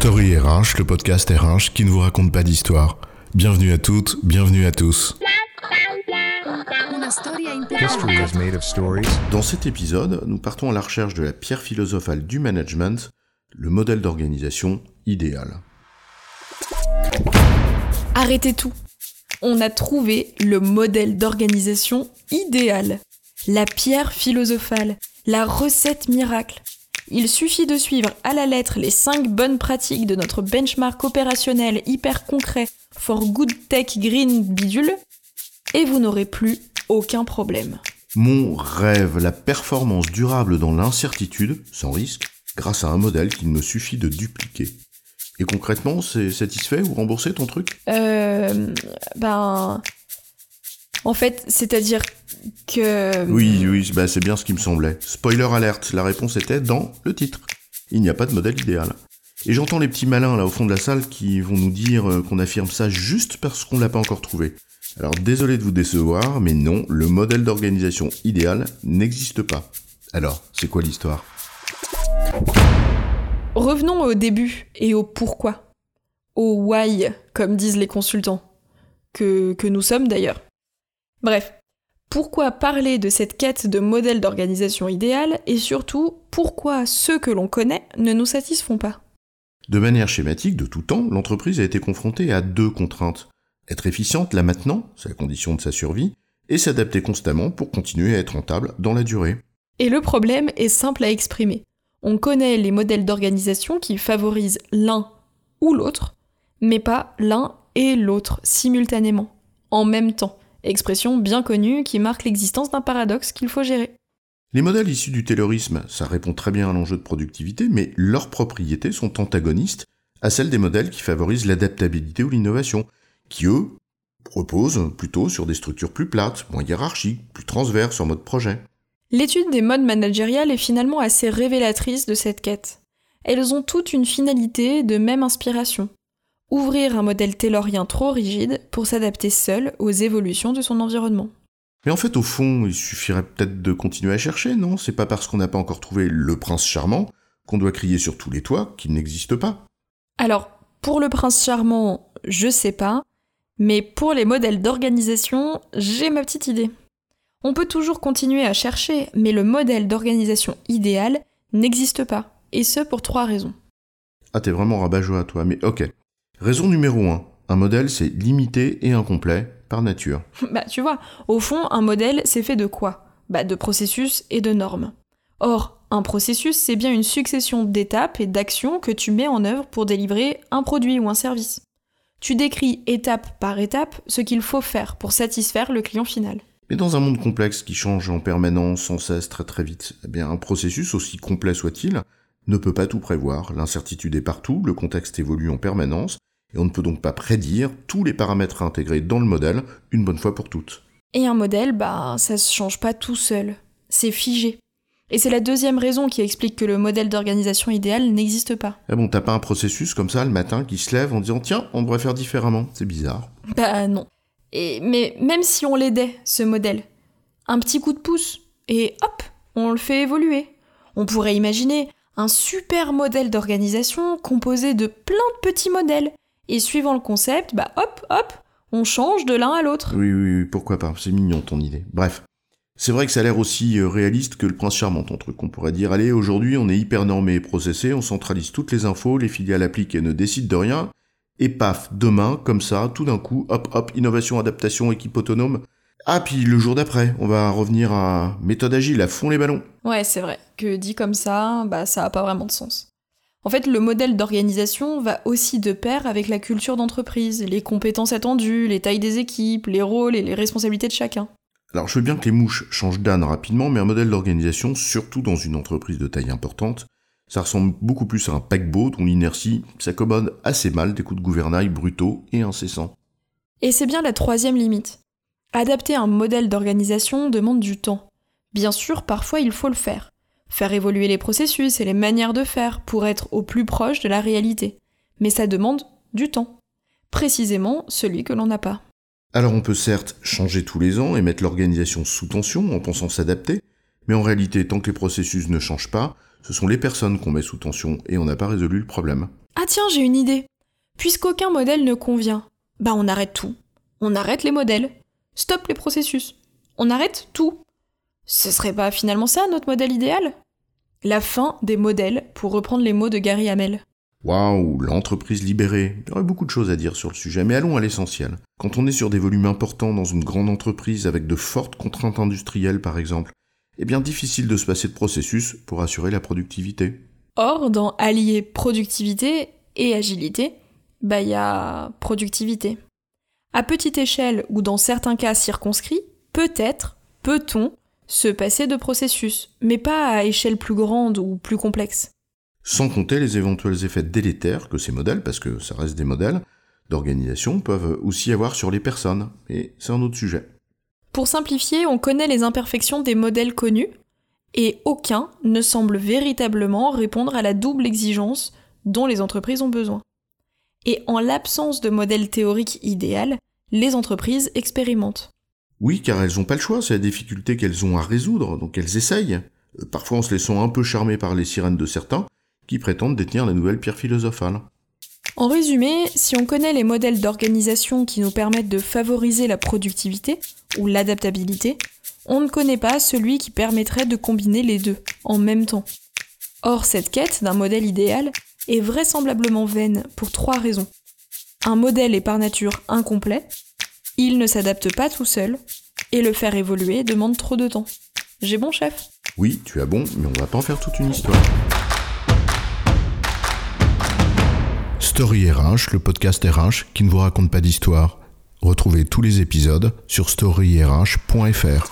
Story RH, le podcast RH qui ne vous raconte pas d'histoire. Bienvenue à toutes, bienvenue à tous. Dans cet épisode, nous partons à la recherche de la pierre philosophale du management, le modèle d'organisation idéal. Arrêtez tout. On a trouvé le modèle d'organisation idéal. La pierre philosophale, la recette miracle. Il suffit de suivre à la lettre les 5 bonnes pratiques de notre benchmark opérationnel hyper concret for good tech green bidule et vous n'aurez plus aucun problème. Mon rêve, la performance durable dans l'incertitude, sans risque, grâce à un modèle qu'il me suffit de dupliquer. Et concrètement, c'est satisfait ou remboursé ton truc? Euh. Ben. En fait, c'est-à-dire que. Oui, oui, bah c'est bien ce qui me semblait. Spoiler alerte, la réponse était dans le titre. Il n'y a pas de modèle idéal. Et j'entends les petits malins là au fond de la salle qui vont nous dire euh, qu'on affirme ça juste parce qu'on l'a pas encore trouvé. Alors désolé de vous décevoir, mais non, le modèle d'organisation idéal n'existe pas. Alors, c'est quoi l'histoire? Revenons au début et au pourquoi. Au why, comme disent les consultants. Que, que nous sommes d'ailleurs. Bref, pourquoi parler de cette quête de modèle d'organisation idéal et surtout pourquoi ceux que l'on connaît ne nous satisfont pas? De manière schématique, de tout temps, l'entreprise a été confrontée à deux contraintes. Être efficiente là maintenant, c'est la condition de sa survie, et s'adapter constamment pour continuer à être rentable dans la durée. Et le problème est simple à exprimer. On connaît les modèles d'organisation qui favorisent l'un ou l'autre, mais pas l'un et l'autre simultanément, en même temps. Expression bien connue qui marque l'existence d'un paradoxe qu'il faut gérer. Les modèles issus du taylorisme, ça répond très bien à l'enjeu de productivité, mais leurs propriétés sont antagonistes à celles des modèles qui favorisent l'adaptabilité ou l'innovation, qui eux reposent plutôt sur des structures plus plates, moins hiérarchiques, plus transverses en mode projet. L'étude des modes managériales est finalement assez révélatrice de cette quête. Elles ont toutes une finalité de même inspiration. Ouvrir un modèle taylorien trop rigide pour s'adapter seul aux évolutions de son environnement. Mais en fait, au fond, il suffirait peut-être de continuer à chercher, non? C'est pas parce qu'on n'a pas encore trouvé le prince charmant qu'on doit crier sur tous les toits qu'il n'existe pas. Alors, pour le prince charmant, je sais pas, mais pour les modèles d'organisation, j'ai ma petite idée. On peut toujours continuer à chercher, mais le modèle d'organisation idéal n'existe pas, et ce pour trois raisons. Ah, t'es vraiment rabat-joie, toi, mais ok. Raison numéro 1. Un modèle, c'est limité et incomplet, par nature. Bah, tu vois, au fond, un modèle, c'est fait de quoi? Bah, de processus et de normes. Or, un processus, c'est bien une succession d'étapes et d'actions que tu mets en œuvre pour délivrer un produit ou un service. Tu décris étape par étape ce qu'il faut faire pour satisfaire le client final. Mais dans un monde complexe qui change en permanence, sans cesse, très très vite, eh bien, un processus, aussi complet soit-il, ne peut pas tout prévoir. L'incertitude est partout, le contexte évolue en permanence, et on ne peut donc pas prédire tous les paramètres à intégrer dans le modèle une bonne fois pour toutes. Et un modèle, bah, ça se change pas tout seul. C'est figé. Et c'est la deuxième raison qui explique que le modèle d'organisation idéal n'existe pas. Ah bon, t'as pas un processus comme ça le matin qui se lève en disant tiens, on devrait faire différemment. C'est bizarre. Bah non. Et, mais même si on l'aidait, ce modèle, un petit coup de pouce, et hop, on le fait évoluer. On pourrait imaginer un super modèle d'organisation composé de plein de petits modèles. Et suivant le concept, bah hop, hop, on change de l'un à l'autre. Oui, oui, oui, pourquoi pas. C'est mignon ton idée. Bref. C'est vrai que ça a l'air aussi euh, réaliste que le prince charmant, ton truc. On pourrait dire, allez, aujourd'hui, on est hyper normé et processé, on centralise toutes les infos, les filiales appliquent et ne décident de rien. Et paf, demain, comme ça, tout d'un coup, hop, hop, innovation, adaptation, équipe autonome. Ah, puis le jour d'après, on va revenir à méthode agile, à fond les ballons. Ouais, c'est vrai. Que dit comme ça, bah ça a pas vraiment de sens. En fait, le modèle d'organisation va aussi de pair avec la culture d'entreprise, les compétences attendues, les tailles des équipes, les rôles et les responsabilités de chacun. Alors je veux bien que les mouches changent d'âne rapidement, mais un modèle d'organisation, surtout dans une entreprise de taille importante, ça ressemble beaucoup plus à un paquebot dont l'inertie s'accommode assez mal des coups de gouvernail brutaux et incessants. Et c'est bien la troisième limite. Adapter un modèle d'organisation demande du temps. Bien sûr, parfois il faut le faire. Faire évoluer les processus et les manières de faire pour être au plus proche de la réalité. Mais ça demande du temps. Précisément celui que l'on n'a pas. Alors on peut certes changer tous les ans et mettre l'organisation sous tension en pensant s'adapter, Mais en réalité, tant que les processus ne changent pas, ce sont les personnes qu'on met sous tension et on n'a pas résolu le problème. Ah tiens, j'ai une idée. Puisqu'aucun modèle ne convient, bah on arrête tout. On arrête les modèles. Stop les processus. On arrête tout. Ce serait pas finalement ça notre modèle idéal? La fin des modèles, pour reprendre les mots de Gary Hamel. Waouh, l'entreprise libérée. Il y aurait beaucoup de choses à dire sur le sujet, mais allons à l'essentiel. Quand on est sur des volumes importants dans une grande entreprise avec de fortes contraintes industrielles par exemple, eh bien difficile de se passer de processus pour assurer la productivité. Or, dans allier productivité et agilité, bah il y a productivité. À petite échelle ou dans certains cas circonscrits, peut-être, peut-on, se passer de processus, mais pas à échelle plus grande ou plus complexe. Sans compter les éventuels effets délétères que ces modèles, parce que ça reste des modèles, d'organisation peuvent aussi avoir sur les personnes, et c'est un autre sujet. Pour simplifier, on connaît les imperfections des modèles connus, et aucun ne semble véritablement répondre à la double exigence dont les entreprises ont besoin. Et en l'absence de modèle théorique idéal, les entreprises expérimentent. Oui, car elles n'ont pas le choix, c'est la difficulté qu'elles ont à résoudre, donc elles essayent, euh, parfois en se laissant un peu charmer par les sirènes de certains, qui prétendent détenir la nouvelle pierre philosophale. En résumé, si on connaît les modèles d'organisation qui nous permettent de favoriser la productivité ou l'adaptabilité, on ne connaît pas celui qui permettrait de combiner les deux en même temps. Or, cette quête d'un modèle idéal est vraisemblablement vaine pour trois raisons. Un modèle est par nature incomplet, il ne s'adapte pas tout seul, et le faire évoluer demande trop de temps. J'ai bon chef? Oui, tu as bon, mais on va pas en faire toute une histoire. Story RH, le podcast RH qui ne vous raconte pas d'histoire. Retrouvez tous les épisodes sur storyrh.fr.